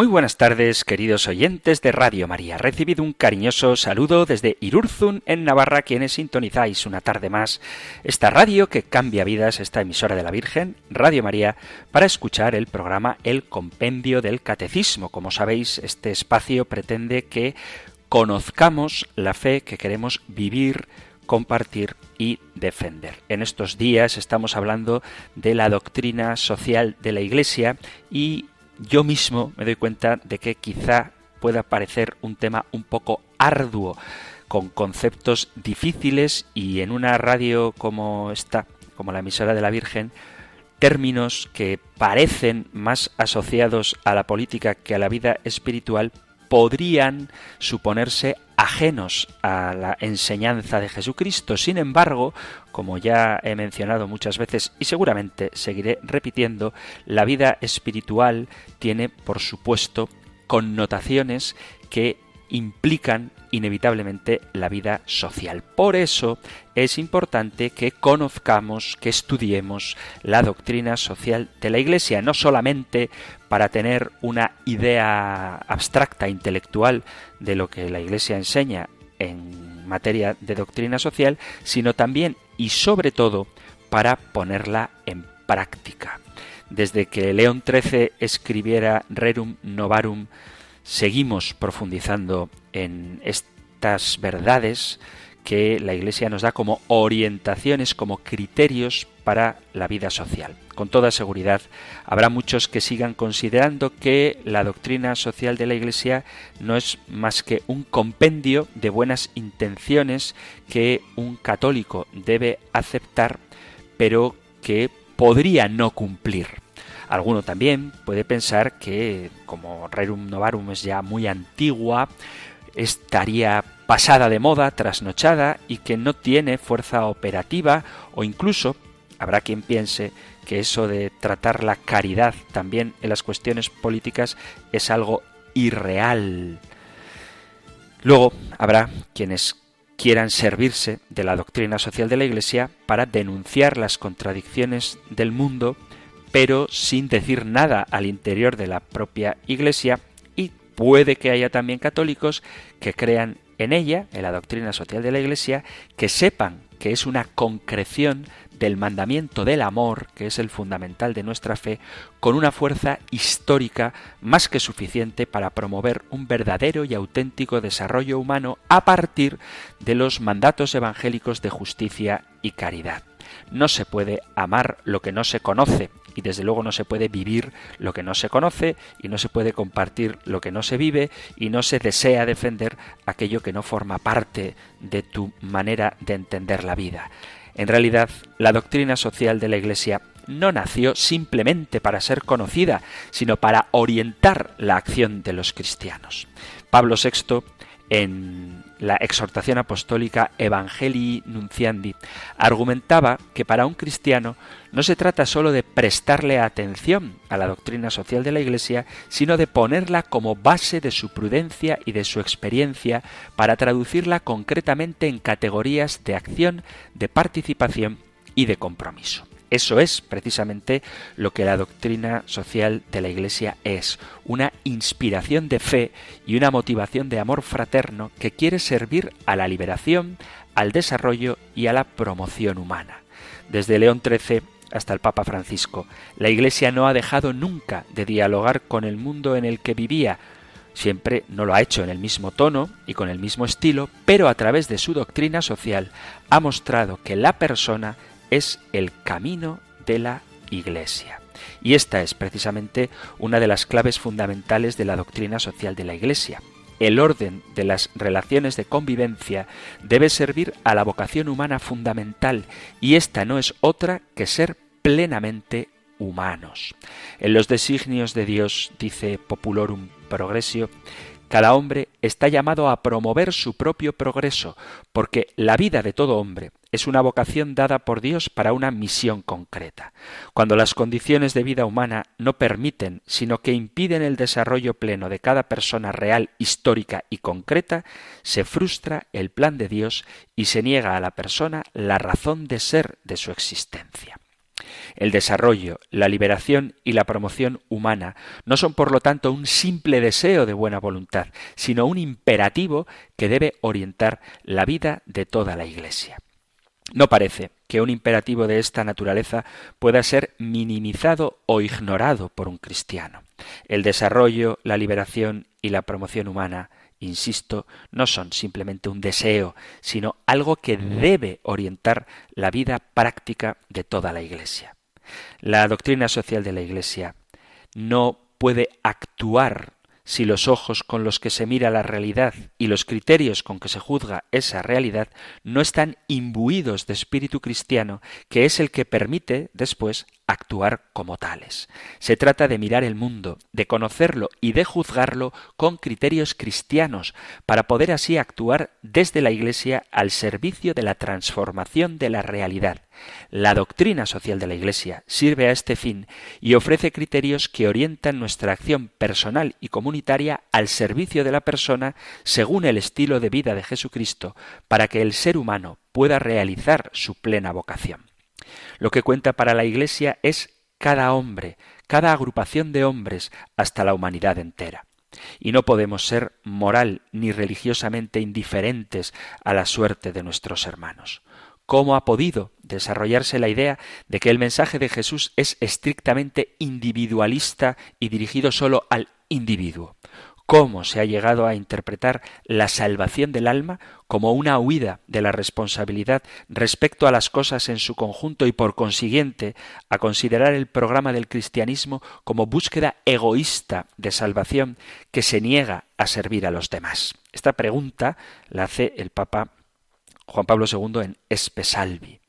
Muy buenas tardes, queridos oyentes de Radio María. Recibido un cariñoso saludo desde Irurzun, en Navarra, quienes sintonizáis una tarde más esta radio que cambia vidas, esta emisora de la Virgen, Radio María, para escuchar el programa El Compendio del Catecismo. Como sabéis, este espacio pretende que conozcamos la fe que queremos vivir, compartir y defender. En estos días estamos hablando de la doctrina social de la Iglesia y yo mismo me doy cuenta de que quizá pueda parecer un tema un poco arduo, con conceptos difíciles y en una radio como esta, como la emisora de la Virgen, términos que parecen más asociados a la política que a la vida espiritual podrían suponerse ajenos a la enseñanza de Jesucristo. Sin embargo, como ya he mencionado muchas veces y seguramente seguiré repitiendo, la vida espiritual tiene, por supuesto, connotaciones que implican inevitablemente la vida social. Por eso es importante que conozcamos, que estudiemos la doctrina social de la Iglesia, no solamente para tener una idea abstracta, intelectual de lo que la Iglesia enseña en materia de doctrina social, sino también y sobre todo para ponerla en práctica. Desde que León XIII escribiera Rerum Novarum, seguimos profundizando en estas verdades que la Iglesia nos da como orientaciones, como criterios para la vida social. Con toda seguridad, habrá muchos que sigan considerando que la doctrina social de la Iglesia no es más que un compendio de buenas intenciones que un católico debe aceptar, pero que podría no cumplir. Alguno también puede pensar que, como Rerum Novarum es ya muy antigua, estaría pasada de moda, trasnochada y que no tiene fuerza operativa o incluso habrá quien piense que eso de tratar la caridad también en las cuestiones políticas es algo irreal. Luego habrá quienes quieran servirse de la doctrina social de la Iglesia para denunciar las contradicciones del mundo pero sin decir nada al interior de la propia Iglesia y puede que haya también católicos que crean en ella, en la doctrina social de la Iglesia, que sepan que es una concreción del mandamiento del amor, que es el fundamental de nuestra fe, con una fuerza histórica más que suficiente para promover un verdadero y auténtico desarrollo humano a partir de los mandatos evangélicos de justicia y caridad. No se puede amar lo que no se conoce, y desde luego no se puede vivir lo que no se conoce y no se puede compartir lo que no se vive y no se desea defender aquello que no forma parte de tu manera de entender la vida. En realidad, la doctrina social de la Iglesia no nació simplemente para ser conocida, sino para orientar la acción de los cristianos. Pablo VI en la exhortación apostólica Evangelii Nunciandi, argumentaba que para un cristiano no se trata sólo de prestarle atención a la doctrina social de la Iglesia, sino de ponerla como base de su prudencia y de su experiencia para traducirla concretamente en categorías de acción, de participación y de compromiso. Eso es precisamente lo que la doctrina social de la Iglesia es, una inspiración de fe y una motivación de amor fraterno que quiere servir a la liberación, al desarrollo y a la promoción humana. Desde León XIII hasta el Papa Francisco, la Iglesia no ha dejado nunca de dialogar con el mundo en el que vivía, Siempre no lo ha hecho en el mismo tono y con el mismo estilo, pero a través de su doctrina social ha mostrado que la persona es el camino de la Iglesia. Y esta es precisamente una de las claves fundamentales de la doctrina social de la Iglesia. El orden de las relaciones de convivencia debe servir a la vocación humana fundamental y esta no es otra que ser plenamente humanos. En los designios de Dios, dice Populorum Progressio, cada hombre está llamado a promover su propio progreso, porque la vida de todo hombre es una vocación dada por Dios para una misión concreta. Cuando las condiciones de vida humana no permiten, sino que impiden el desarrollo pleno de cada persona real, histórica y concreta, se frustra el plan de Dios y se niega a la persona la razón de ser de su existencia. El desarrollo, la liberación y la promoción humana no son por lo tanto un simple deseo de buena voluntad, sino un imperativo que debe orientar la vida de toda la Iglesia. No parece que un imperativo de esta naturaleza pueda ser minimizado o ignorado por un cristiano. El desarrollo, la liberación y la promoción humana, insisto, no son simplemente un deseo, sino algo que debe orientar la vida práctica de toda la Iglesia. La doctrina social de la Iglesia no puede actuar si los ojos con los que se mira la realidad y los criterios con que se juzga esa realidad no están imbuidos de espíritu cristiano, que es el que permite después actuar como tales. Se trata de mirar el mundo, de conocerlo y de juzgarlo con criterios cristianos, para poder así actuar desde la Iglesia al servicio de la transformación de la realidad. La doctrina social de la Iglesia sirve a este fin y ofrece criterios que orientan nuestra acción personal y comunitaria al servicio de la persona según el estilo de vida de Jesucristo, para que el ser humano pueda realizar su plena vocación. Lo que cuenta para la Iglesia es cada hombre, cada agrupación de hombres, hasta la humanidad entera. Y no podemos ser moral ni religiosamente indiferentes a la suerte de nuestros hermanos. ¿Cómo ha podido desarrollarse la idea de que el mensaje de Jesús es estrictamente individualista y dirigido solo al individuo? Cómo se ha llegado a interpretar la salvación del alma como una huida de la responsabilidad respecto a las cosas en su conjunto y por consiguiente a considerar el programa del cristianismo como búsqueda egoísta de salvación que se niega a servir a los demás. Esta pregunta la hace el Papa Juan Pablo II en Espesalvi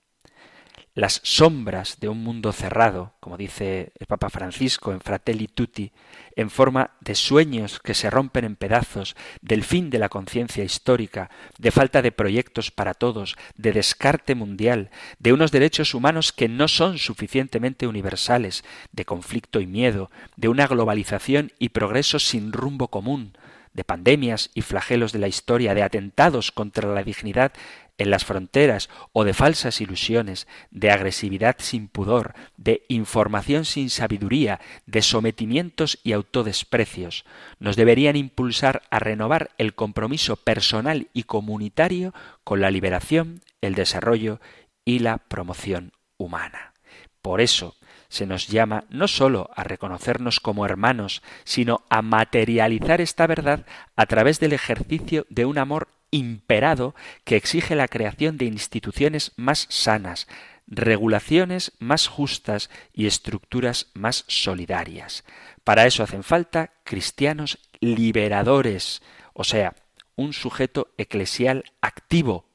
las sombras de un mundo cerrado, como dice el Papa Francisco en Fratelli Tutti, en forma de sueños que se rompen en pedazos, del fin de la conciencia histórica, de falta de proyectos para todos, de descarte mundial, de unos derechos humanos que no son suficientemente universales, de conflicto y miedo, de una globalización y progreso sin rumbo común, de pandemias y flagelos de la historia, de atentados contra la dignidad en las fronteras o de falsas ilusiones, de agresividad sin pudor, de información sin sabiduría, de sometimientos y autodesprecios, nos deberían impulsar a renovar el compromiso personal y comunitario con la liberación, el desarrollo y la promoción humana. Por eso, se nos llama no sólo a reconocernos como hermanos, sino a materializar esta verdad a través del ejercicio de un amor imperado que exige la creación de instituciones más sanas, regulaciones más justas y estructuras más solidarias. Para eso hacen falta cristianos liberadores, o sea, un sujeto eclesial activo,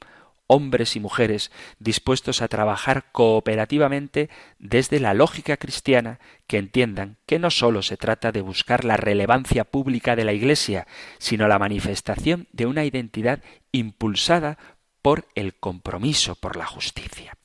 hombres y mujeres dispuestos a trabajar cooperativamente desde la lógica cristiana que entiendan que no sólo se trata de buscar la relevancia pública de la Iglesia, sino la manifestación de una identidad impulsada por el compromiso por la justicia.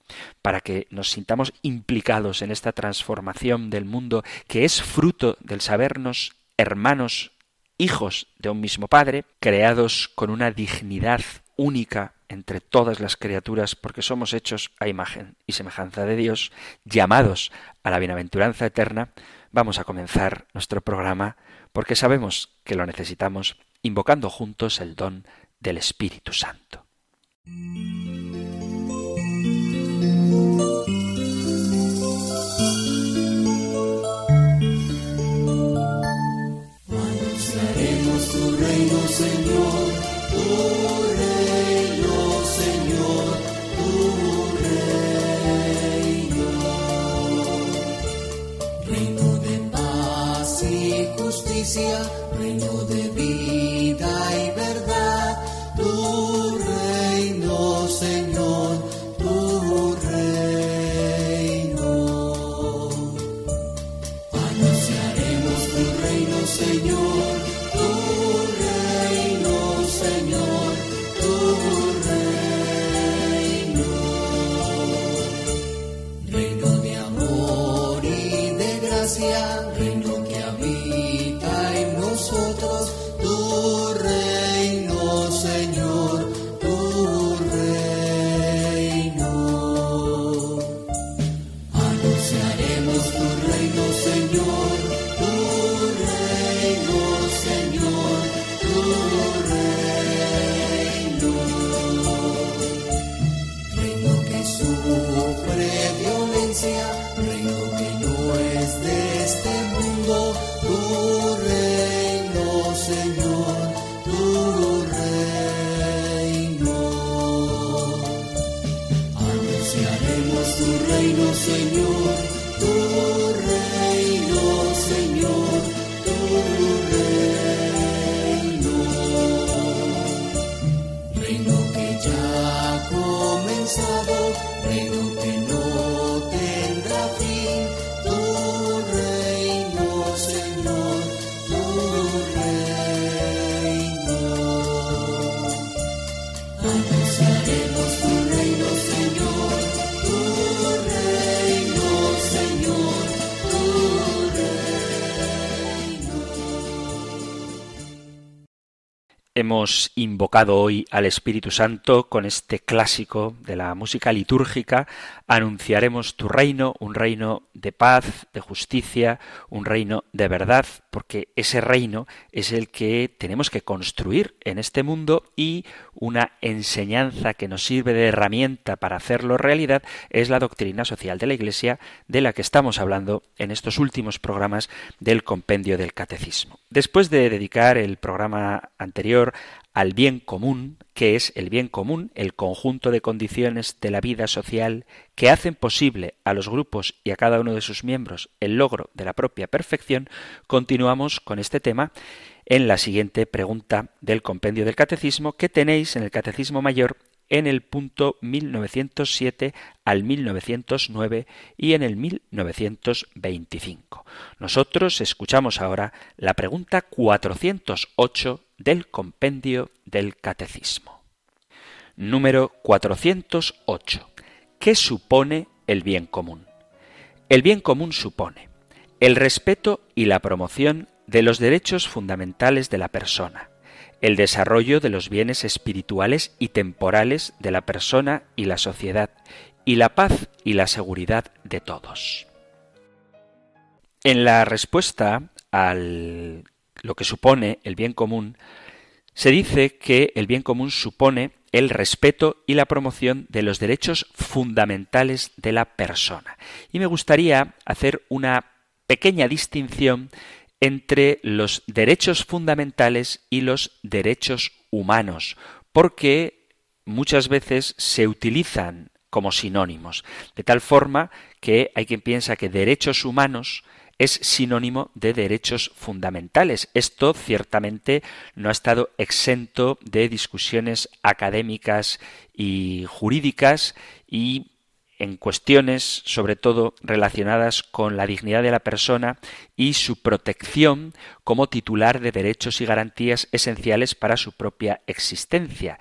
Para que nos sintamos implicados en esta transformación del mundo que es fruto del sabernos hermanos, hijos de un mismo Padre, creados con una dignidad única entre todas las criaturas, porque somos hechos a imagen y semejanza de Dios, llamados a la bienaventuranza eterna, vamos a comenzar nuestro programa porque sabemos que lo necesitamos, invocando juntos el don del Espíritu Santo. Hemos invocado hoy al Espíritu Santo con este clásico de la música litúrgica. Anunciaremos tu reino, un reino de paz, de justicia, un reino de verdad, porque ese reino es el que tenemos que construir en este mundo y una enseñanza que nos sirve de herramienta para hacerlo realidad es la doctrina social de la Iglesia de la que estamos hablando en estos últimos programas del compendio del catecismo. Después de dedicar el programa anterior al bien común, que es el bien común, el conjunto de condiciones de la vida social que hacen posible a los grupos y a cada uno de sus miembros el logro de la propia perfección, continuamos con este tema en la siguiente pregunta del compendio del catecismo que tenéis en el catecismo mayor en el punto 1907 al 1909 y en el 1925. Nosotros escuchamos ahora la pregunta 408 del compendio del Catecismo. Número 408. ¿Qué supone el bien común? El bien común supone el respeto y la promoción de los derechos fundamentales de la persona, el desarrollo de los bienes espirituales y temporales de la persona y la sociedad, y la paz y la seguridad de todos. En la respuesta al lo que supone el bien común, se dice que el bien común supone el respeto y la promoción de los derechos fundamentales de la persona. Y me gustaría hacer una pequeña distinción entre los derechos fundamentales y los derechos humanos, porque muchas veces se utilizan como sinónimos, de tal forma que hay quien piensa que derechos humanos es sinónimo de derechos fundamentales. Esto ciertamente no ha estado exento de discusiones académicas y jurídicas y en cuestiones sobre todo relacionadas con la dignidad de la persona y su protección como titular de derechos y garantías esenciales para su propia existencia.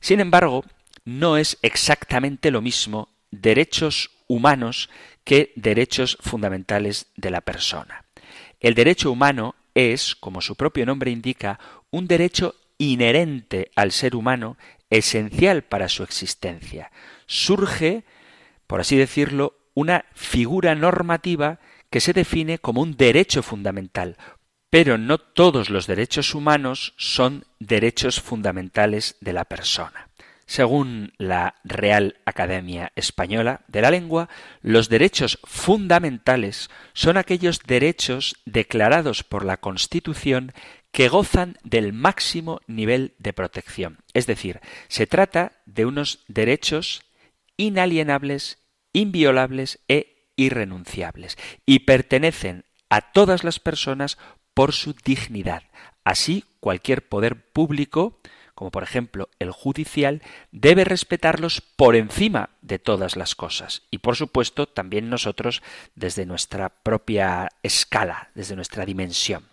Sin embargo, no es exactamente lo mismo derechos humanos que derechos fundamentales de la persona. El derecho humano es, como su propio nombre indica, un derecho inherente al ser humano, esencial para su existencia. Surge, por así decirlo, una figura normativa que se define como un derecho fundamental, pero no todos los derechos humanos son derechos fundamentales de la persona. Según la Real Academia Española de la Lengua, los derechos fundamentales son aquellos derechos declarados por la Constitución que gozan del máximo nivel de protección. Es decir, se trata de unos derechos inalienables, inviolables e irrenunciables, y pertenecen a todas las personas por su dignidad. Así, cualquier poder público como por ejemplo el judicial, debe respetarlos por encima de todas las cosas. Y por supuesto también nosotros desde nuestra propia escala, desde nuestra dimensión.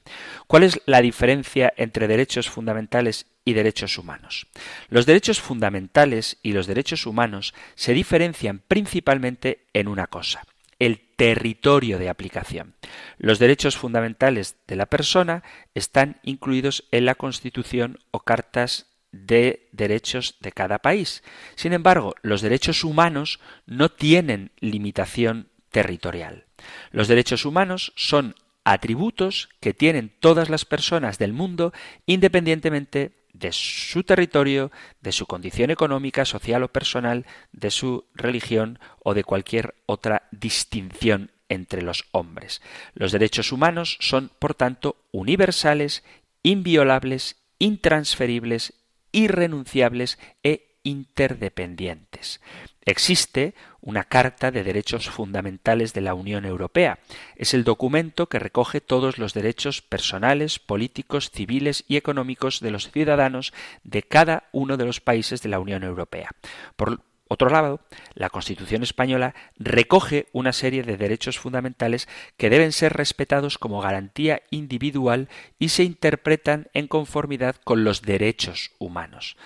¿Cuál es la diferencia entre derechos fundamentales y derechos humanos? Los derechos fundamentales y los derechos humanos se diferencian principalmente en una cosa el territorio de aplicación. Los derechos fundamentales de la persona están incluidos en la Constitución o cartas de derechos de cada país. Sin embargo, los derechos humanos no tienen limitación territorial. Los derechos humanos son atributos que tienen todas las personas del mundo independientemente de su territorio, de su condición económica, social o personal, de su religión o de cualquier otra distinción entre los hombres. Los derechos humanos son, por tanto, universales, inviolables, intransferibles irrenunciables e interdependientes. Existe una Carta de Derechos Fundamentales de la Unión Europea. Es el documento que recoge todos los derechos personales, políticos, civiles y económicos de los ciudadanos de cada uno de los países de la Unión Europea. Por otro lado, la Constitución española recoge una serie de derechos fundamentales que deben ser respetados como garantía individual y se interpretan en conformidad con los derechos humanos.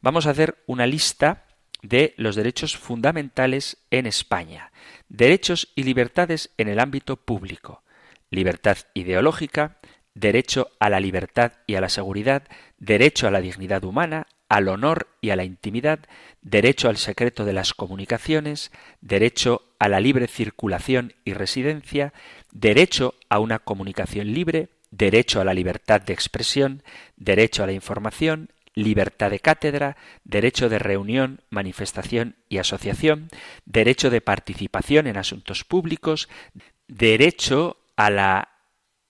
Vamos a hacer una lista de los derechos fundamentales en España. Derechos y libertades en el ámbito público. Libertad ideológica, derecho a la libertad y a la seguridad, derecho a la dignidad humana, al honor y a la intimidad, derecho al secreto de las comunicaciones, derecho a la libre circulación y residencia, derecho a una comunicación libre, derecho a la libertad de expresión, derecho a la información, libertad de cátedra, derecho de reunión, manifestación y asociación, derecho de participación en asuntos públicos, derecho a la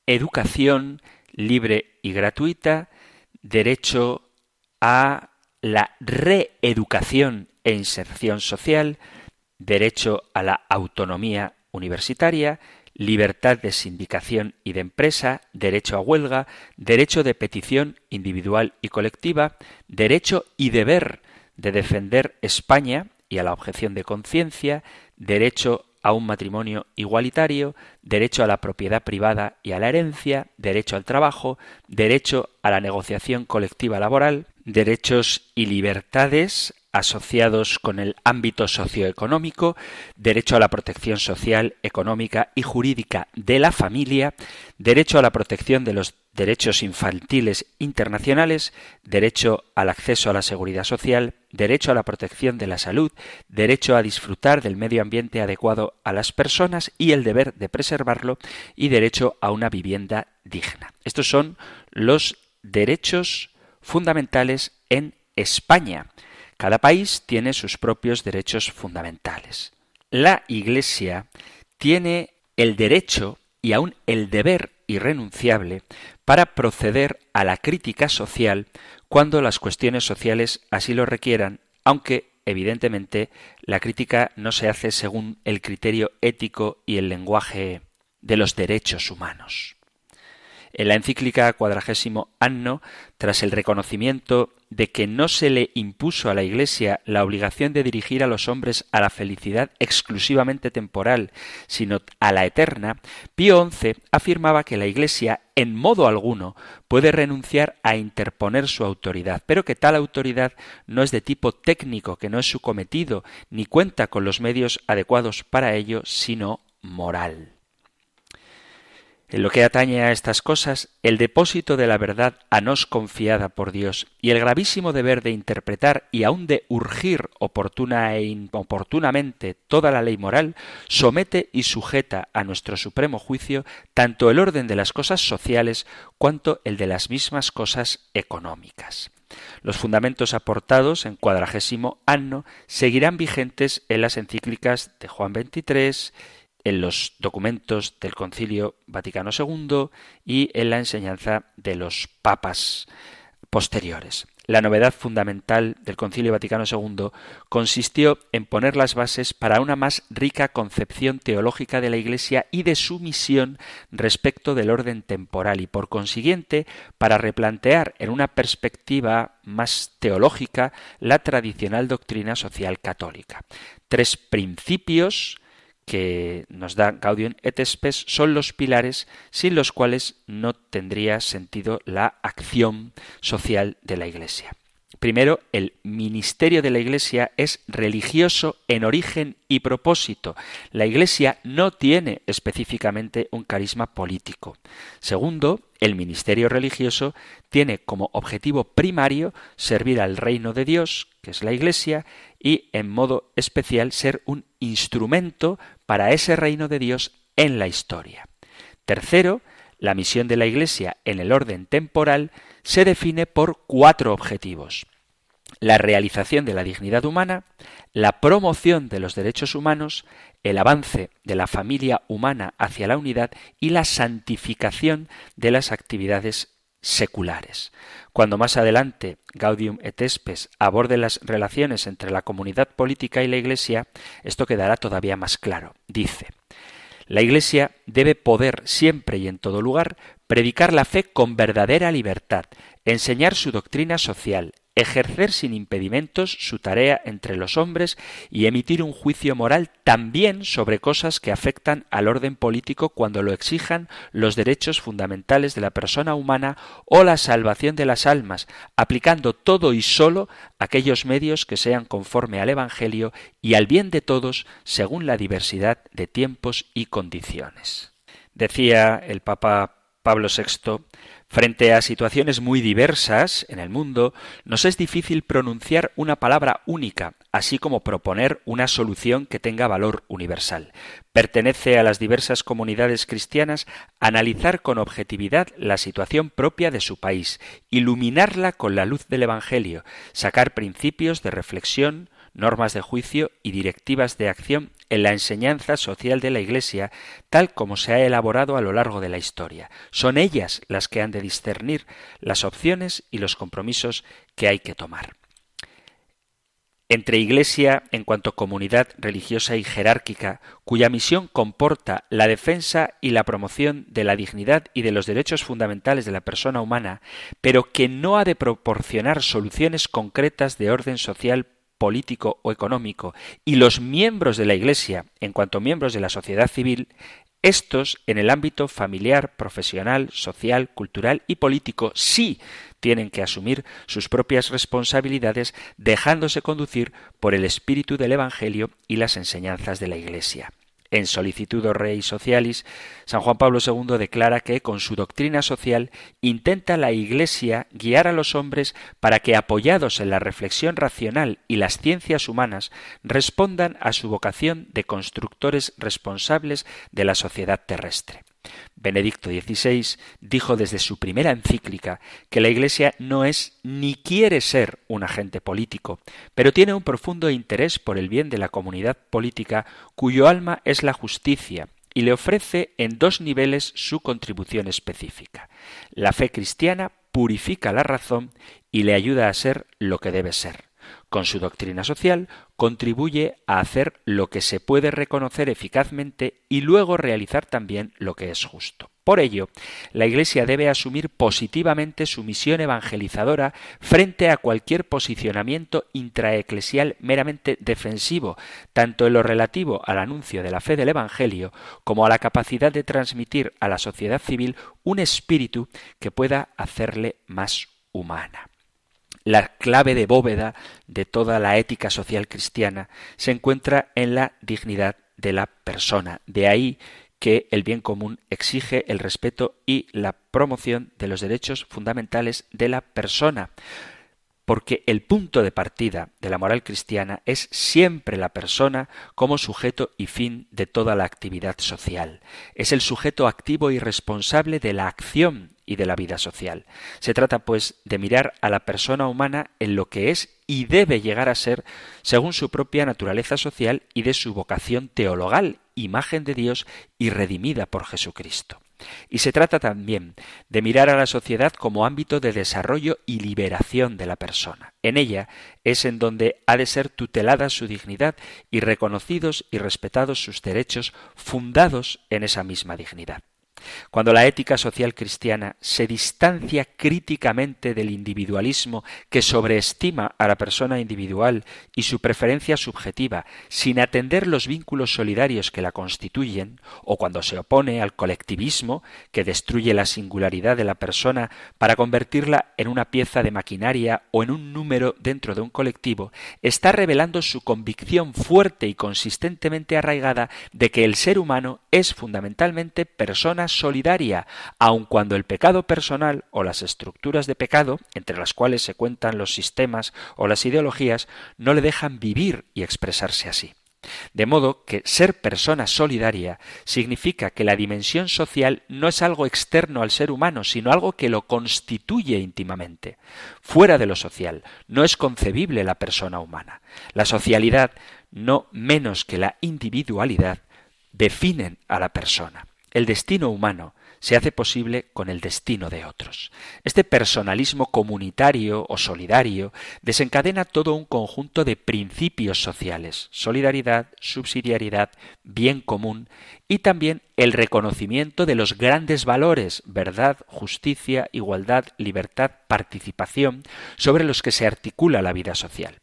educación libre y gratuita, derecho a la reeducación e inserción social, derecho a la autonomía universitaria, libertad de sindicación y de empresa, derecho a huelga, derecho de petición individual y colectiva, derecho y deber de defender España y a la objeción de conciencia, derecho a un matrimonio igualitario, derecho a la propiedad privada y a la herencia, derecho al trabajo, derecho a la negociación colectiva laboral, derechos y libertades asociados con el ámbito socioeconómico, derecho a la protección social, económica y jurídica de la familia, derecho a la protección de los derechos infantiles internacionales, derecho al acceso a la seguridad social, derecho a la protección de la salud, derecho a disfrutar del medio ambiente adecuado a las personas y el deber de preservarlo y derecho a una vivienda digna. Estos son los derechos fundamentales en España. Cada país tiene sus propios derechos fundamentales. La Iglesia tiene el derecho y aún el deber irrenunciable para proceder a la crítica social cuando las cuestiones sociales así lo requieran, aunque evidentemente la crítica no se hace según el criterio ético y el lenguaje de los derechos humanos. En la encíclica cuadragésimo anno, tras el reconocimiento de que no se le impuso a la Iglesia la obligación de dirigir a los hombres a la felicidad exclusivamente temporal, sino a la eterna, Pío XI afirmaba que la Iglesia en modo alguno puede renunciar a interponer su autoridad, pero que tal autoridad no es de tipo técnico, que no es su cometido, ni cuenta con los medios adecuados para ello, sino moral. En lo que atañe a estas cosas, el depósito de la verdad a nos confiada por Dios y el gravísimo deber de interpretar y aun de urgir oportuna e inoportunamente toda la ley moral, somete y sujeta a nuestro supremo juicio tanto el orden de las cosas sociales cuanto el de las mismas cosas económicas. Los fundamentos aportados en cuadragésimo anno seguirán vigentes en las encíclicas de Juan XXIII en los documentos del Concilio Vaticano II y en la enseñanza de los papas posteriores. La novedad fundamental del Concilio Vaticano II consistió en poner las bases para una más rica concepción teológica de la Iglesia y de su misión respecto del orden temporal y por consiguiente para replantear en una perspectiva más teológica la tradicional doctrina social católica. Tres principios que nos da Gaudium et Spes son los pilares sin los cuales no tendría sentido la acción social de la Iglesia. Primero, el ministerio de la Iglesia es religioso en origen y propósito. La Iglesia no tiene específicamente un carisma político. Segundo, el ministerio religioso tiene como objetivo primario servir al reino de Dios, que es la Iglesia, y en modo especial ser un instrumento para ese reino de Dios en la historia. Tercero, la misión de la Iglesia en el orden temporal se define por cuatro objetivos. La realización de la dignidad humana, la promoción de los derechos humanos, el avance de la familia humana hacia la unidad y la santificación de las actividades seculares. Cuando más adelante Gaudium et Spes aborde las relaciones entre la comunidad política y la Iglesia, esto quedará todavía más claro. Dice, la Iglesia debe poder siempre y en todo lugar predicar la fe con verdadera libertad, enseñar su doctrina social, ejercer sin impedimentos su tarea entre los hombres y emitir un juicio moral también sobre cosas que afectan al orden político cuando lo exijan los derechos fundamentales de la persona humana o la salvación de las almas, aplicando todo y sólo aquellos medios que sean conforme al Evangelio y al bien de todos según la diversidad de tiempos y condiciones. Decía el Papa Pablo VI, frente a situaciones muy diversas en el mundo, nos es difícil pronunciar una palabra única, así como proponer una solución que tenga valor universal. Pertenece a las diversas comunidades cristianas analizar con objetividad la situación propia de su país, iluminarla con la luz del Evangelio, sacar principios de reflexión, normas de juicio y directivas de acción en la enseñanza social de la Iglesia, tal como se ha elaborado a lo largo de la historia. Son ellas las que han de discernir las opciones y los compromisos que hay que tomar. Entre Iglesia, en cuanto comunidad religiosa y jerárquica, cuya misión comporta la defensa y la promoción de la dignidad y de los derechos fundamentales de la persona humana, pero que no ha de proporcionar soluciones concretas de orden social político o económico y los miembros de la Iglesia, en cuanto miembros de la sociedad civil, estos, en el ámbito familiar, profesional, social, cultural y político, sí tienen que asumir sus propias responsabilidades dejándose conducir por el espíritu del Evangelio y las enseñanzas de la Iglesia. En Solicitudo Rei Socialis, San Juan Pablo II declara que con su doctrina social intenta la Iglesia guiar a los hombres para que, apoyados en la reflexión racional y las ciencias humanas, respondan a su vocación de constructores responsables de la sociedad terrestre. Benedicto XVI dijo desde su primera encíclica que la Iglesia no es ni quiere ser un agente político, pero tiene un profundo interés por el bien de la comunidad política cuyo alma es la justicia, y le ofrece en dos niveles su contribución específica. La fe cristiana purifica la razón y le ayuda a ser lo que debe ser. Con su doctrina social contribuye a hacer lo que se puede reconocer eficazmente y luego realizar también lo que es justo. Por ello, la Iglesia debe asumir positivamente su misión evangelizadora frente a cualquier posicionamiento intraeclesial meramente defensivo, tanto en lo relativo al anuncio de la fe del Evangelio como a la capacidad de transmitir a la sociedad civil un espíritu que pueda hacerle más humana. La clave de bóveda de toda la ética social cristiana se encuentra en la dignidad de la persona. De ahí que el bien común exige el respeto y la promoción de los derechos fundamentales de la persona porque el punto de partida de la moral cristiana es siempre la persona como sujeto y fin de toda la actividad social. Es el sujeto activo y responsable de la acción y de la vida social. Se trata, pues, de mirar a la persona humana en lo que es y debe llegar a ser según su propia naturaleza social y de su vocación teologal, imagen de Dios y redimida por Jesucristo. Y se trata también de mirar a la sociedad como ámbito de desarrollo y liberación de la persona. En ella es en donde ha de ser tutelada su dignidad y reconocidos y respetados sus derechos fundados en esa misma dignidad. Cuando la ética social cristiana se distancia críticamente del individualismo que sobreestima a la persona individual y su preferencia subjetiva, sin atender los vínculos solidarios que la constituyen, o cuando se opone al colectivismo que destruye la singularidad de la persona para convertirla en una pieza de maquinaria o en un número dentro de un colectivo, está revelando su convicción fuerte y consistentemente arraigada de que el ser humano es fundamentalmente persona solidaria, aun cuando el pecado personal o las estructuras de pecado, entre las cuales se cuentan los sistemas o las ideologías, no le dejan vivir y expresarse así. De modo que ser persona solidaria significa que la dimensión social no es algo externo al ser humano, sino algo que lo constituye íntimamente. Fuera de lo social no es concebible la persona humana. La socialidad, no menos que la individualidad, definen a la persona. El destino humano se hace posible con el destino de otros. Este personalismo comunitario o solidario desencadena todo un conjunto de principios sociales, solidaridad, subsidiariedad, bien común y también el reconocimiento de los grandes valores, verdad, justicia, igualdad, libertad, participación, sobre los que se articula la vida social.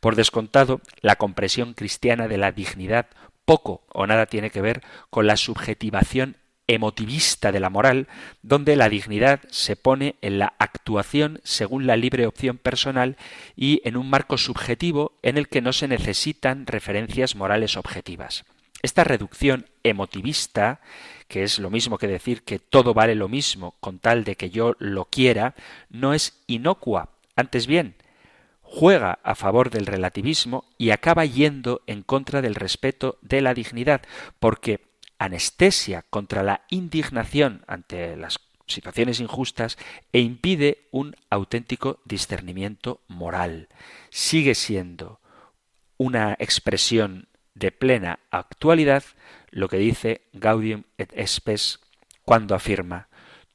Por descontado, la compresión cristiana de la dignidad poco o nada tiene que ver con la subjetivación emotivista de la moral, donde la dignidad se pone en la actuación según la libre opción personal y en un marco subjetivo en el que no se necesitan referencias morales objetivas. Esta reducción emotivista, que es lo mismo que decir que todo vale lo mismo con tal de que yo lo quiera, no es inocua, antes bien, juega a favor del relativismo y acaba yendo en contra del respeto de la dignidad, porque anestesia contra la indignación ante las situaciones injustas e impide un auténtico discernimiento moral. Sigue siendo una expresión de plena actualidad lo que dice Gaudium et Spes cuando afirma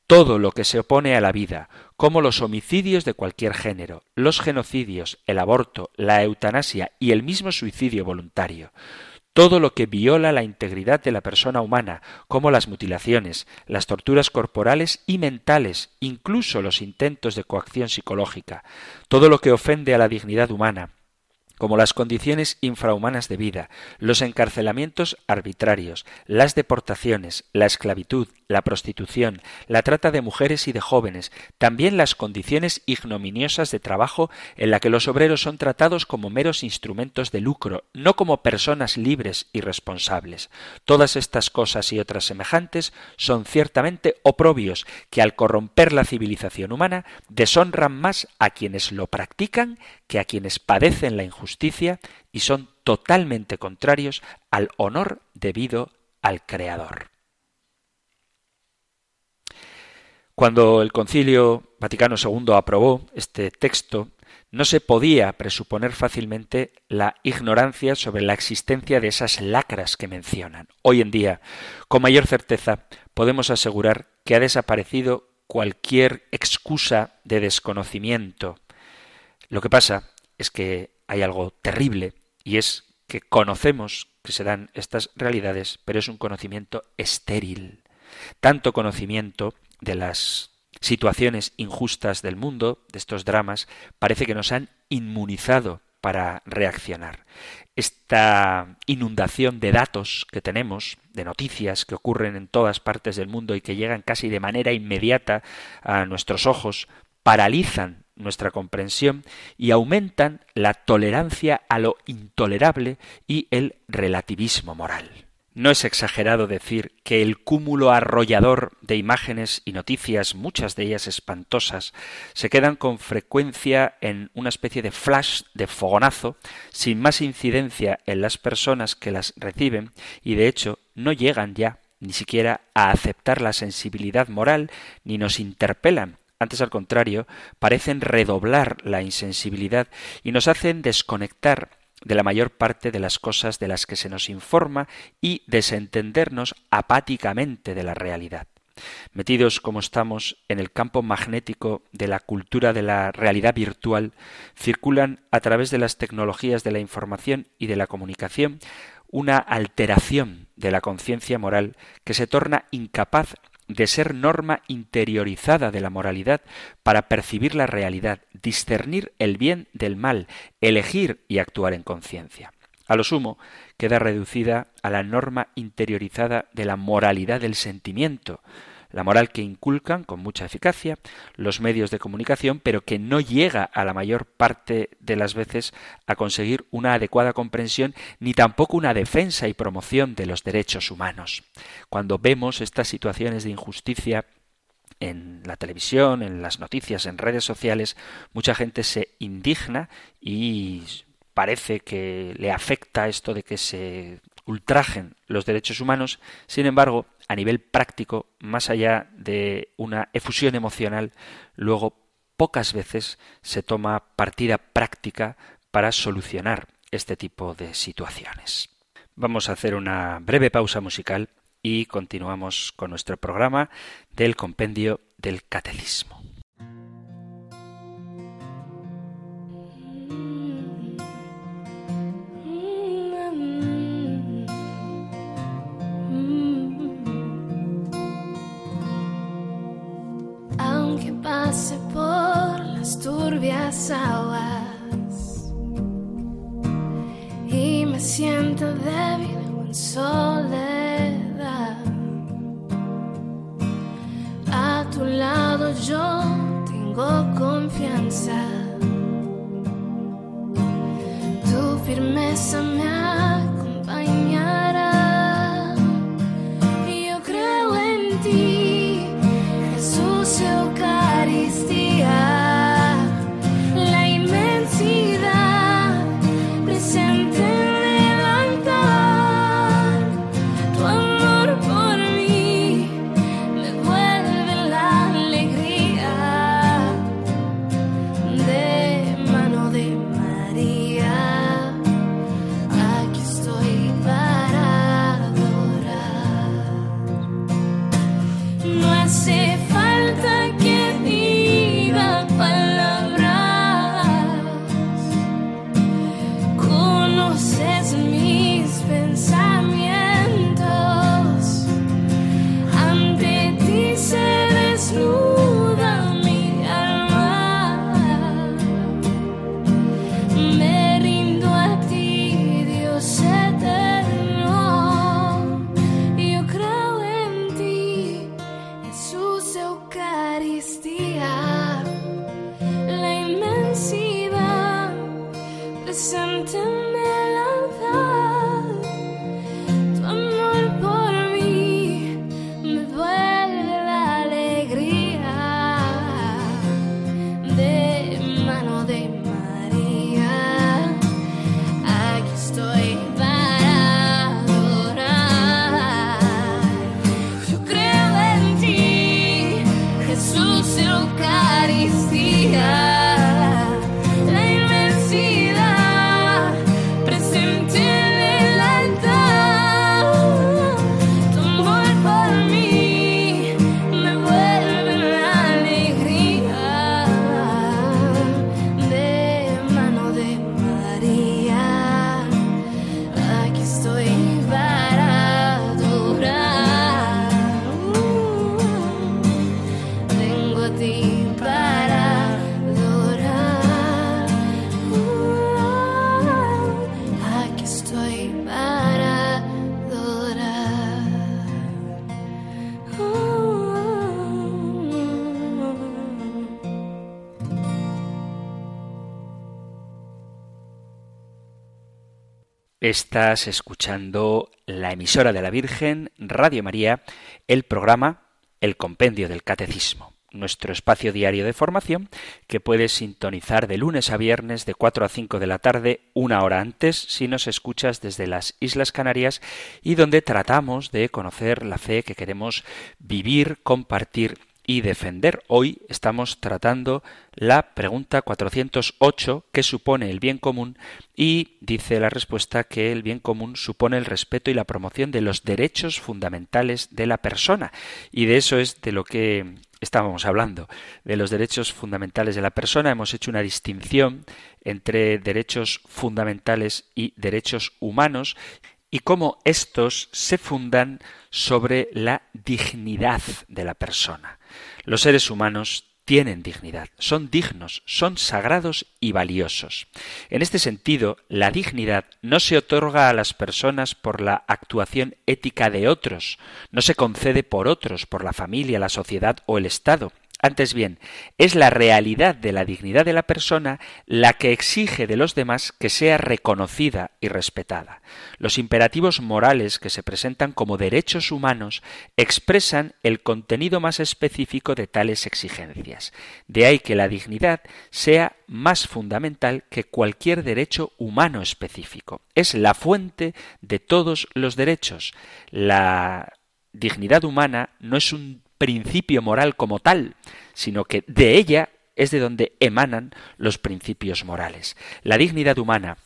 todo lo que se opone a la vida, como los homicidios de cualquier género, los genocidios, el aborto, la eutanasia y el mismo suicidio voluntario, todo lo que viola la integridad de la persona humana, como las mutilaciones, las torturas corporales y mentales, incluso los intentos de coacción psicológica, todo lo que ofende a la dignidad humana, como las condiciones infrahumanas de vida, los encarcelamientos arbitrarios, las deportaciones, la esclavitud, la prostitución, la trata de mujeres y de jóvenes, también las condiciones ignominiosas de trabajo en la que los obreros son tratados como meros instrumentos de lucro, no como personas libres y responsables. Todas estas cosas y otras semejantes son ciertamente oprobios que al corromper la civilización humana deshonran más a quienes lo practican que a quienes padecen la injusticia y son totalmente contrarios al honor debido al Creador. Cuando el Concilio Vaticano II aprobó este texto, no se podía presuponer fácilmente la ignorancia sobre la existencia de esas lacras que mencionan. Hoy en día, con mayor certeza, podemos asegurar que ha desaparecido cualquier excusa de desconocimiento. Lo que pasa es que hay algo terrible y es que conocemos que se dan estas realidades, pero es un conocimiento estéril. Tanto conocimiento de las situaciones injustas del mundo, de estos dramas, parece que nos han inmunizado para reaccionar. Esta inundación de datos que tenemos, de noticias que ocurren en todas partes del mundo y que llegan casi de manera inmediata a nuestros ojos, paralizan nuestra comprensión y aumentan la tolerancia a lo intolerable y el relativismo moral. No es exagerado decir que el cúmulo arrollador de imágenes y noticias, muchas de ellas espantosas, se quedan con frecuencia en una especie de flash de fogonazo, sin más incidencia en las personas que las reciben, y de hecho no llegan ya ni siquiera a aceptar la sensibilidad moral ni nos interpelan. Antes al contrario, parecen redoblar la insensibilidad y nos hacen desconectar de la mayor parte de las cosas de las que se nos informa y desentendernos apáticamente de la realidad. Metidos como estamos en el campo magnético de la cultura de la realidad virtual, circulan a través de las tecnologías de la información y de la comunicación una alteración de la conciencia moral que se torna incapaz de ser norma interiorizada de la moralidad para percibir la realidad, discernir el bien del mal, elegir y actuar en conciencia. A lo sumo, queda reducida a la norma interiorizada de la moralidad del sentimiento, la moral que inculcan con mucha eficacia los medios de comunicación, pero que no llega a la mayor parte de las veces a conseguir una adecuada comprensión ni tampoco una defensa y promoción de los derechos humanos. Cuando vemos estas situaciones de injusticia en la televisión, en las noticias, en redes sociales, mucha gente se indigna y parece que le afecta esto de que se ultrajen los derechos humanos, sin embargo, a nivel práctico, más allá de una efusión emocional, luego pocas veces se toma partida práctica para solucionar este tipo de situaciones. Vamos a hacer una breve pausa musical y continuamos con nuestro programa del compendio del catecismo. Turbias aguas y me siento débil en soledad. A tu lado yo tengo confianza. Tu firmeza me Estás escuchando la emisora de la Virgen, Radio María, el programa El Compendio del Catecismo, nuestro espacio diario de formación que puedes sintonizar de lunes a viernes de 4 a 5 de la tarde, una hora antes, si nos escuchas desde las Islas Canarias y donde tratamos de conocer la fe que queremos vivir, compartir y defender. Hoy estamos tratando la pregunta 408, ¿qué supone el bien común? Y dice la respuesta que el bien común supone el respeto y la promoción de los derechos fundamentales de la persona. Y de eso es de lo que estábamos hablando, de los derechos fundamentales de la persona. Hemos hecho una distinción entre derechos fundamentales y derechos humanos y cómo estos se fundan sobre la dignidad de la persona. Los seres humanos tienen dignidad, son dignos, son sagrados y valiosos. En este sentido, la dignidad no se otorga a las personas por la actuación ética de otros, no se concede por otros, por la familia, la sociedad o el Estado, antes bien, es la realidad de la dignidad de la persona la que exige de los demás que sea reconocida y respetada. Los imperativos morales que se presentan como derechos humanos expresan el contenido más específico de tales exigencias. De ahí que la dignidad sea más fundamental que cualquier derecho humano específico. Es la fuente de todos los derechos. La dignidad humana no es un principio moral como tal, sino que de ella es de donde emanan los principios morales. La dignidad humana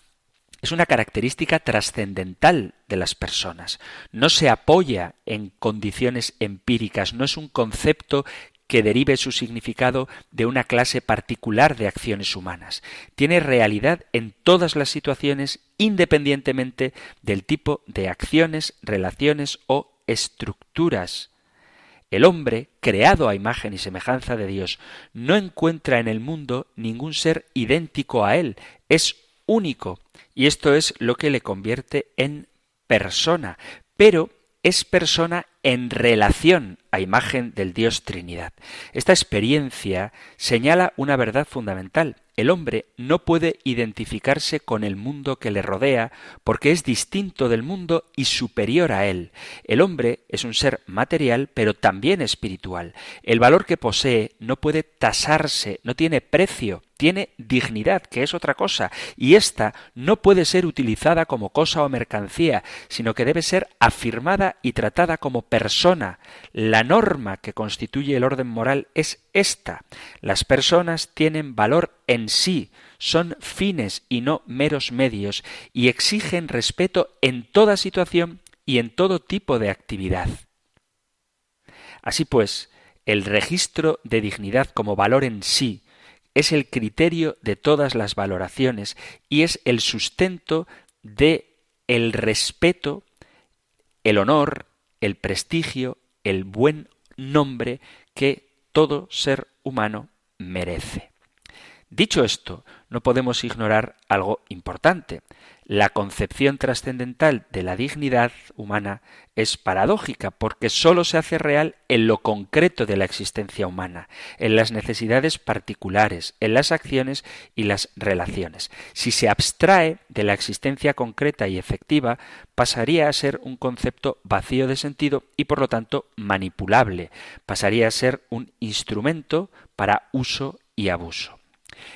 es una característica trascendental de las personas. No se apoya en condiciones empíricas, no es un concepto que derive su significado de una clase particular de acciones humanas. Tiene realidad en todas las situaciones independientemente del tipo de acciones, relaciones o estructuras el hombre, creado a imagen y semejanza de Dios, no encuentra en el mundo ningún ser idéntico a él, es único, y esto es lo que le convierte en persona, pero es persona en relación a imagen del Dios Trinidad. Esta experiencia señala una verdad fundamental. El hombre no puede identificarse con el mundo que le rodea porque es distinto del mundo y superior a él. El hombre es un ser material pero también espiritual. El valor que posee no puede tasarse, no tiene precio, tiene dignidad, que es otra cosa, y ésta no puede ser utilizada como cosa o mercancía, sino que debe ser afirmada y tratada como persona. La norma que constituye el orden moral es esta. Las personas tienen valor en sí, son fines y no meros medios, y exigen respeto en toda situación y en todo tipo de actividad. Así pues, el registro de dignidad como valor en sí es el criterio de todas las valoraciones y es el sustento de el respeto, el honor, el prestigio, el buen nombre que todo ser humano merece. Dicho esto, no podemos ignorar algo importante. La concepción trascendental de la dignidad humana es paradójica porque sólo se hace real en lo concreto de la existencia humana, en las necesidades particulares, en las acciones y las relaciones. Si se abstrae de la existencia concreta y efectiva, pasaría a ser un concepto vacío de sentido y por lo tanto manipulable, pasaría a ser un instrumento para uso y abuso.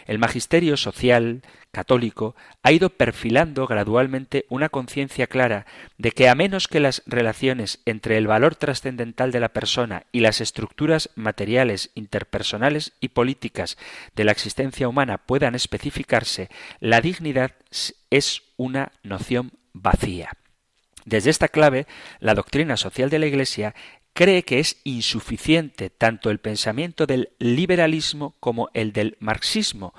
El magisterio social católico ha ido perfilando gradualmente una conciencia clara de que a menos que las relaciones entre el valor trascendental de la persona y las estructuras materiales, interpersonales y políticas de la existencia humana puedan especificarse, la dignidad es una noción vacía. Desde esta clave, la doctrina social de la Iglesia cree que es insuficiente tanto el pensamiento del liberalismo como el del marxismo,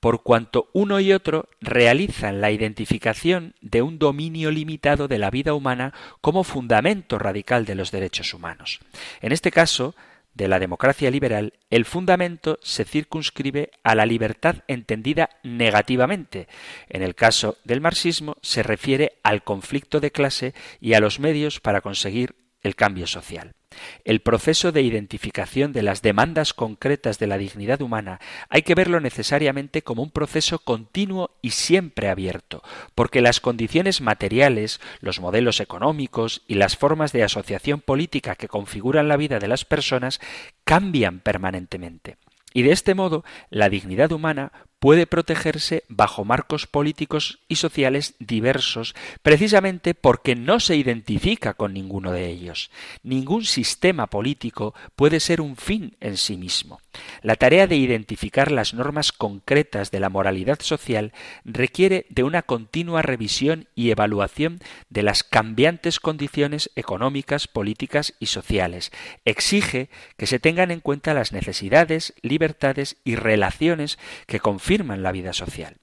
por cuanto uno y otro realizan la identificación de un dominio limitado de la vida humana como fundamento radical de los derechos humanos. En este caso, de la democracia liberal, el fundamento se circunscribe a la libertad entendida negativamente. En el caso del marxismo se refiere al conflicto de clase y a los medios para conseguir el cambio social. El proceso de identificación de las demandas concretas de la dignidad humana hay que verlo necesariamente como un proceso continuo y siempre abierto, porque las condiciones materiales, los modelos económicos y las formas de asociación política que configuran la vida de las personas cambian permanentemente. Y de este modo, la dignidad humana puede protegerse bajo marcos políticos y sociales diversos precisamente porque no se identifica con ninguno de ellos. Ningún sistema político puede ser un fin en sí mismo. La tarea de identificar las normas concretas de la moralidad social requiere de una continua revisión y evaluación de las cambiantes condiciones económicas, políticas y sociales. Exige que se tengan en cuenta las necesidades, libertades y relaciones que confirman la vida social.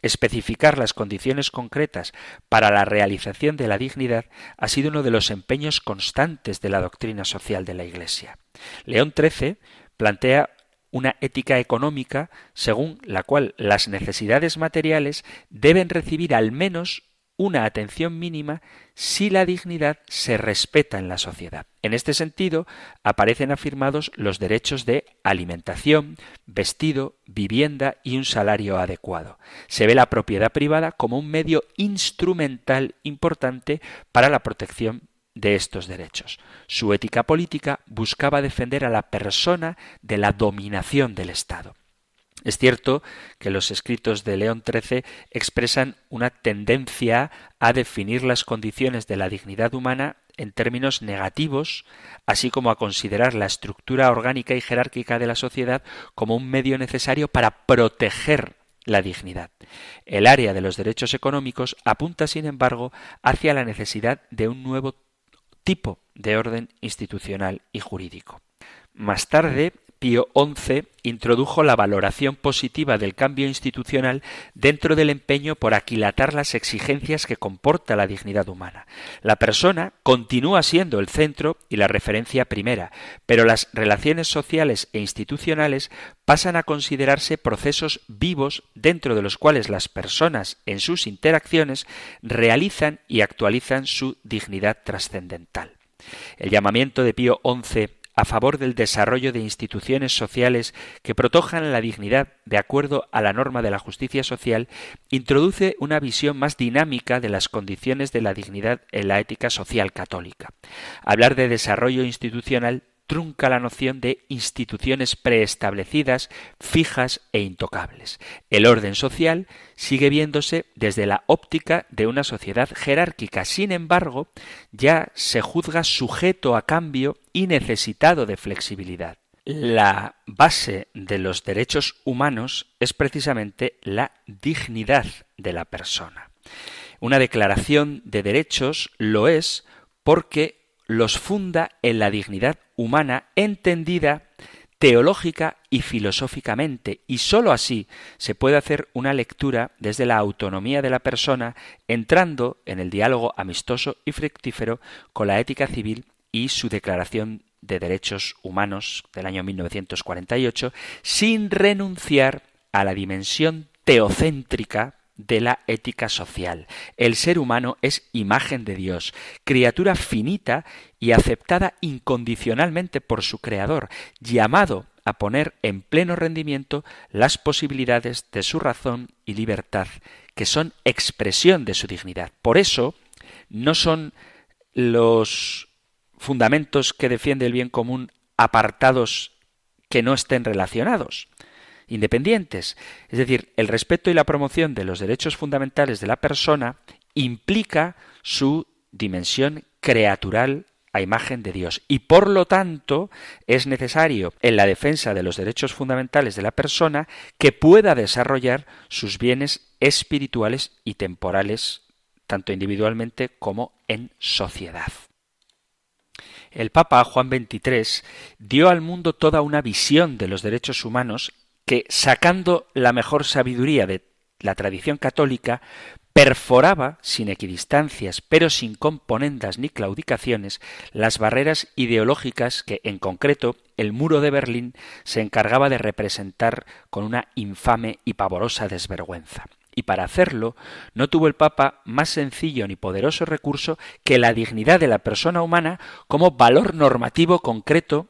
Especificar las condiciones concretas para la realización de la dignidad ha sido uno de los empeños constantes de la doctrina social de la Iglesia. León XIII plantea una ética económica según la cual las necesidades materiales deben recibir al menos una atención mínima si la dignidad se respeta en la sociedad. En este sentido, aparecen afirmados los derechos de alimentación, vestido, vivienda y un salario adecuado. Se ve la propiedad privada como un medio instrumental importante para la protección de estos derechos. Su ética política buscaba defender a la persona de la dominación del Estado. Es cierto que los escritos de León XIII expresan una tendencia a definir las condiciones de la dignidad humana en términos negativos, así como a considerar la estructura orgánica y jerárquica de la sociedad como un medio necesario para proteger la dignidad. El área de los derechos económicos apunta, sin embargo, hacia la necesidad de un nuevo tipo de orden institucional y jurídico. Más tarde, Pío XI introdujo la valoración positiva del cambio institucional dentro del empeño por aquilatar las exigencias que comporta la dignidad humana. La persona continúa siendo el centro y la referencia primera, pero las relaciones sociales e institucionales pasan a considerarse procesos vivos dentro de los cuales las personas en sus interacciones realizan y actualizan su dignidad trascendental. El llamamiento de Pío XI a favor del desarrollo de instituciones sociales que protojan la dignidad de acuerdo a la norma de la justicia social, introduce una visión más dinámica de las condiciones de la dignidad en la ética social católica. Hablar de desarrollo institucional trunca la noción de instituciones preestablecidas, fijas e intocables. El orden social sigue viéndose desde la óptica de una sociedad jerárquica. Sin embargo, ya se juzga sujeto a cambio y necesitado de flexibilidad. La base de los derechos humanos es precisamente la dignidad de la persona. Una declaración de derechos lo es porque los funda en la dignidad humana entendida teológica y filosóficamente, y sólo así se puede hacer una lectura desde la autonomía de la persona, entrando en el diálogo amistoso y fructífero con la ética civil y su declaración de derechos humanos del año 1948, sin renunciar a la dimensión teocéntrica de la ética social. El ser humano es imagen de Dios, criatura finita y aceptada incondicionalmente por su Creador, llamado a poner en pleno rendimiento las posibilidades de su razón y libertad, que son expresión de su dignidad. Por eso, no son los fundamentos que defiende el bien común apartados que no estén relacionados independientes. Es decir, el respeto y la promoción de los derechos fundamentales de la persona implica su dimensión creatural a imagen de Dios. Y por lo tanto es necesario en la defensa de los derechos fundamentales de la persona que pueda desarrollar sus bienes espirituales y temporales, tanto individualmente como en sociedad. El Papa Juan XXIII dio al mundo toda una visión de los derechos humanos que, sacando la mejor sabiduría de la tradición católica, perforaba, sin equidistancias, pero sin componendas ni claudicaciones, las barreras ideológicas que, en concreto, el muro de Berlín se encargaba de representar con una infame y pavorosa desvergüenza. y para hacerlo no tuvo el Papa más sencillo ni poderoso recurso que la dignidad de la persona humana como valor normativo concreto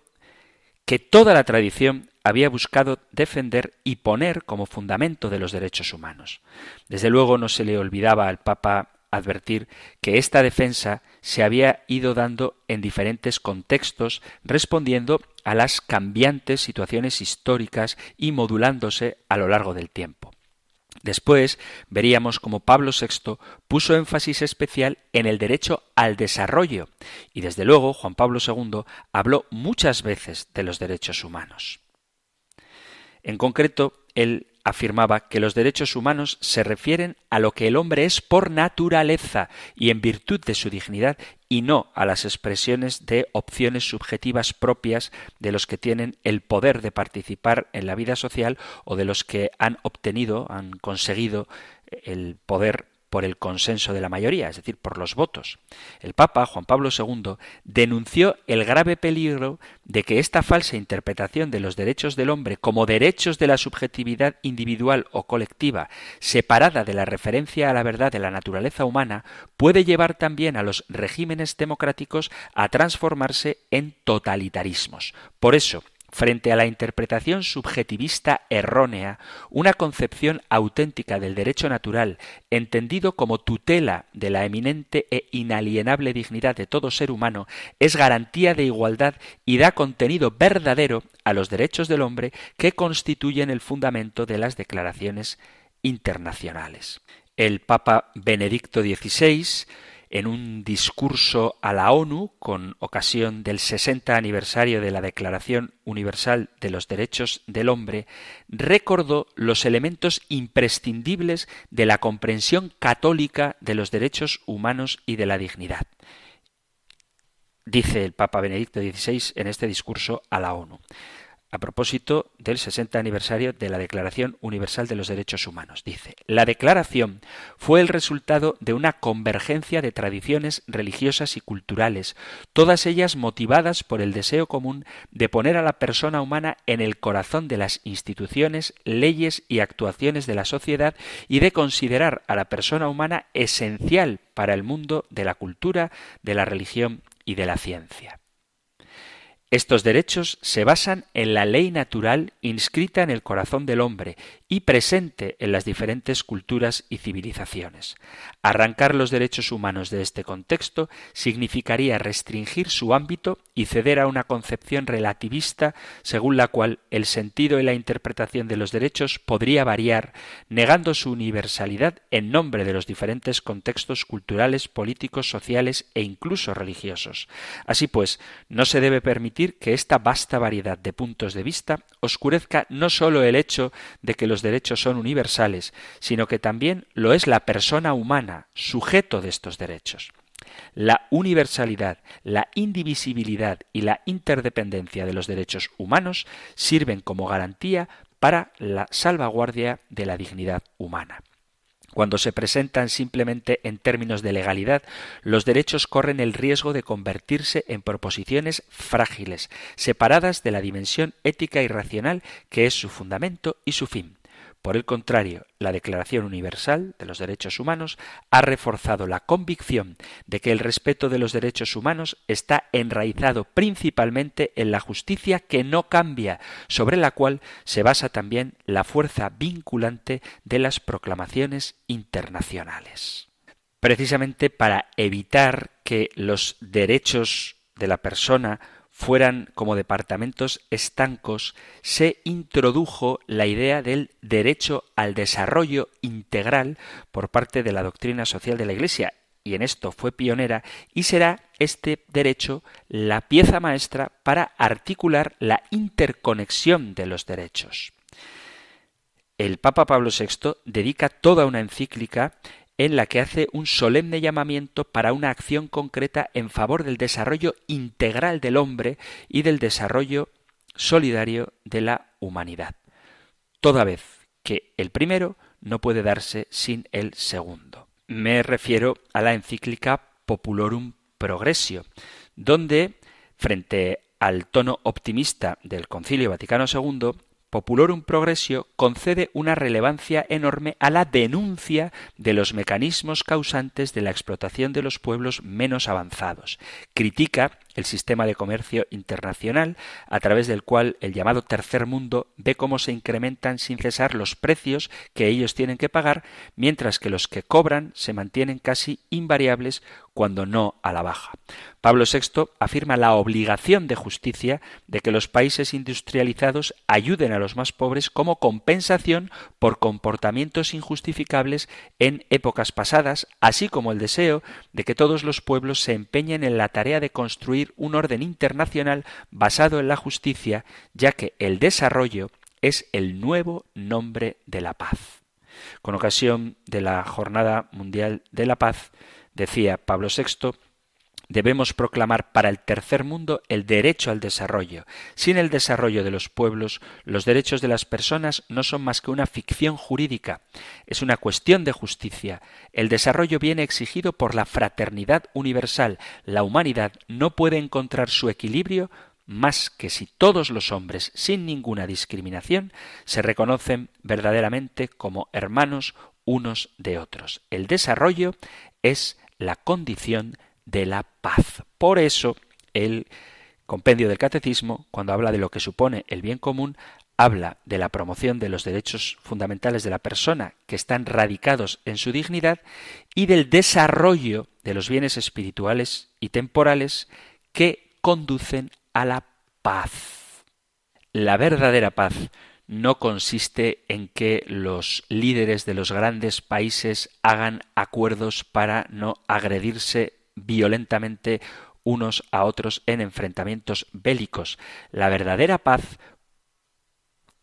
que toda la tradición había buscado defender y poner como fundamento de los derechos humanos. Desde luego no se le olvidaba al Papa advertir que esta defensa se había ido dando en diferentes contextos, respondiendo a las cambiantes situaciones históricas y modulándose a lo largo del tiempo. Después veríamos cómo Pablo VI puso énfasis especial en el derecho al desarrollo y desde luego Juan Pablo II habló muchas veces de los derechos humanos. En concreto, él afirmaba que los derechos humanos se refieren a lo que el hombre es por naturaleza y en virtud de su dignidad y no a las expresiones de opciones subjetivas propias de los que tienen el poder de participar en la vida social o de los que han obtenido, han conseguido el poder por el consenso de la mayoría, es decir, por los votos. El Papa Juan Pablo II denunció el grave peligro de que esta falsa interpretación de los derechos del hombre como derechos de la subjetividad individual o colectiva, separada de la referencia a la verdad de la naturaleza humana, puede llevar también a los regímenes democráticos a transformarse en totalitarismos. Por eso, Frente a la interpretación subjetivista errónea, una concepción auténtica del derecho natural, entendido como tutela de la eminente e inalienable dignidad de todo ser humano, es garantía de igualdad y da contenido verdadero a los derechos del hombre que constituyen el fundamento de las declaraciones internacionales. El Papa Benedicto XVI en un discurso a la ONU con ocasión del 60 aniversario de la Declaración Universal de los Derechos del Hombre, recordó los elementos imprescindibles de la comprensión católica de los derechos humanos y de la dignidad. Dice el Papa Benedicto XVI en este discurso a la ONU a propósito del 60 aniversario de la Declaración Universal de los Derechos Humanos. Dice, la declaración fue el resultado de una convergencia de tradiciones religiosas y culturales, todas ellas motivadas por el deseo común de poner a la persona humana en el corazón de las instituciones, leyes y actuaciones de la sociedad y de considerar a la persona humana esencial para el mundo de la cultura, de la religión y de la ciencia. Estos derechos se basan en la ley natural inscrita en el corazón del hombre y presente en las diferentes culturas y civilizaciones. Arrancar los derechos humanos de este contexto significaría restringir su ámbito y ceder a una concepción relativista según la cual el sentido y la interpretación de los derechos podría variar, negando su universalidad en nombre de los diferentes contextos culturales, políticos, sociales e incluso religiosos. Así pues, no se debe permitir que esta vasta variedad de puntos de vista oscurezca no sólo el hecho de que los derechos son universales, sino que también lo es la persona humana, sujeto de estos derechos. La universalidad, la indivisibilidad y la interdependencia de los derechos humanos sirven como garantía para la salvaguardia de la dignidad humana. Cuando se presentan simplemente en términos de legalidad, los derechos corren el riesgo de convertirse en proposiciones frágiles, separadas de la dimensión ética y racional que es su fundamento y su fin. Por el contrario, la Declaración Universal de los Derechos Humanos ha reforzado la convicción de que el respeto de los derechos humanos está enraizado principalmente en la justicia que no cambia, sobre la cual se basa también la fuerza vinculante de las proclamaciones internacionales. Precisamente para evitar que los derechos de la persona fueran como departamentos estancos, se introdujo la idea del derecho al desarrollo integral por parte de la doctrina social de la Iglesia, y en esto fue pionera, y será este derecho la pieza maestra para articular la interconexión de los derechos. El Papa Pablo VI dedica toda una encíclica en la que hace un solemne llamamiento para una acción concreta en favor del desarrollo integral del hombre y del desarrollo solidario de la humanidad, toda vez que el primero no puede darse sin el segundo. Me refiero a la encíclica Populorum Progressio, donde, frente al tono optimista del Concilio Vaticano II, Populorum Progressio concede una relevancia enorme a la denuncia de los mecanismos causantes de la explotación de los pueblos menos avanzados. Critica el sistema de comercio internacional a través del cual el llamado tercer mundo ve cómo se incrementan sin cesar los precios que ellos tienen que pagar, mientras que los que cobran se mantienen casi invariables cuando no a la baja. Pablo VI afirma la obligación de justicia de que los países industrializados ayuden a los más pobres como compensación por comportamientos injustificables en épocas pasadas, así como el deseo de que todos los pueblos se empeñen en la tarea de construir un orden internacional basado en la justicia, ya que el desarrollo es el nuevo nombre de la paz. Con ocasión de la Jornada Mundial de la Paz, decía Pablo VI, debemos proclamar para el tercer mundo el derecho al desarrollo. Sin el desarrollo de los pueblos, los derechos de las personas no son más que una ficción jurídica. Es una cuestión de justicia. El desarrollo viene exigido por la fraternidad universal. La humanidad no puede encontrar su equilibrio más que si todos los hombres, sin ninguna discriminación, se reconocen verdaderamente como hermanos unos de otros. El desarrollo es la condición de la paz. Por eso, el compendio del catecismo, cuando habla de lo que supone el bien común, habla de la promoción de los derechos fundamentales de la persona que están radicados en su dignidad y del desarrollo de los bienes espirituales y temporales que conducen a la paz. La verdadera paz no consiste en que los líderes de los grandes países hagan acuerdos para no agredirse violentamente unos a otros en enfrentamientos bélicos. La verdadera paz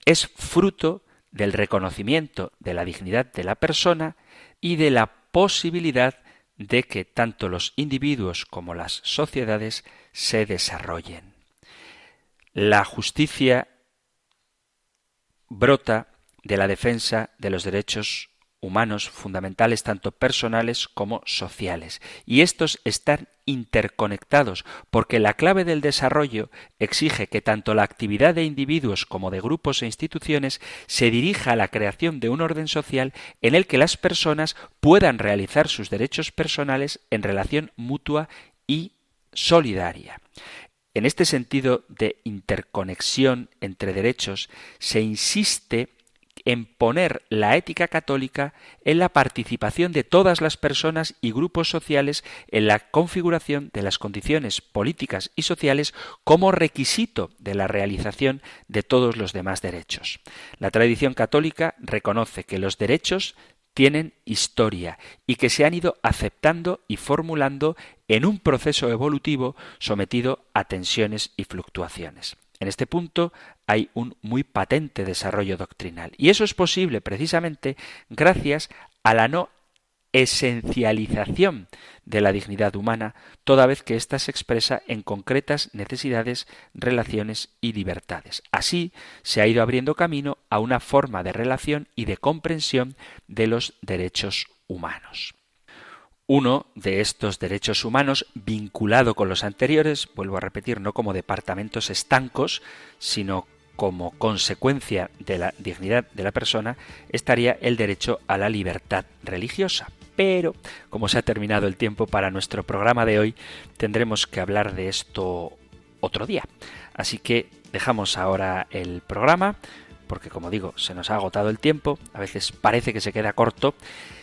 es fruto del reconocimiento de la dignidad de la persona y de la posibilidad de que tanto los individuos como las sociedades se desarrollen. La justicia brota de la defensa de los derechos humanos fundamentales tanto personales como sociales. Y estos están interconectados porque la clave del desarrollo exige que tanto la actividad de individuos como de grupos e instituciones se dirija a la creación de un orden social en el que las personas puedan realizar sus derechos personales en relación mutua y solidaria. En este sentido de interconexión entre derechos se insiste en poner la ética católica en la participación de todas las personas y grupos sociales en la configuración de las condiciones políticas y sociales como requisito de la realización de todos los demás derechos. La tradición católica reconoce que los derechos tienen historia y que se han ido aceptando y formulando en un proceso evolutivo sometido a tensiones y fluctuaciones. En este punto hay un muy patente desarrollo doctrinal. Y eso es posible precisamente gracias a la no esencialización de la dignidad humana, toda vez que ésta se expresa en concretas necesidades, relaciones y libertades. Así se ha ido abriendo camino a una forma de relación y de comprensión de los derechos humanos. Uno de estos derechos humanos, vinculado con los anteriores, vuelvo a repetir, no como departamentos estancos, sino como consecuencia de la dignidad de la persona, estaría el derecho a la libertad religiosa. Pero, como se ha terminado el tiempo para nuestro programa de hoy, tendremos que hablar de esto otro día. Así que dejamos ahora el programa, porque como digo, se nos ha agotado el tiempo, a veces parece que se queda corto,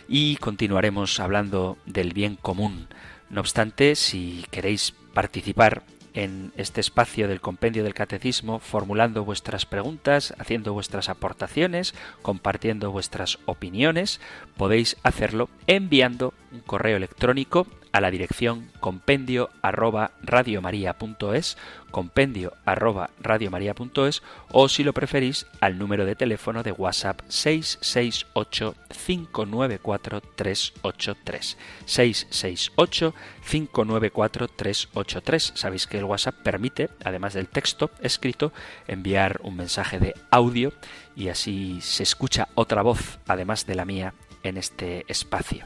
y continuaremos hablando del bien común. No obstante, si queréis participar en este espacio del compendio del catecismo, formulando vuestras preguntas, haciendo vuestras aportaciones, compartiendo vuestras opiniones, podéis hacerlo enviando un correo electrónico a la dirección compendio arroba radiomaria.es, compendio arroba radiomaria.es o si lo preferís al número de teléfono de WhatsApp 668 594 383 668 594 383 sabéis que el WhatsApp permite además del texto escrito enviar un mensaje de audio y así se escucha otra voz además de la mía en este espacio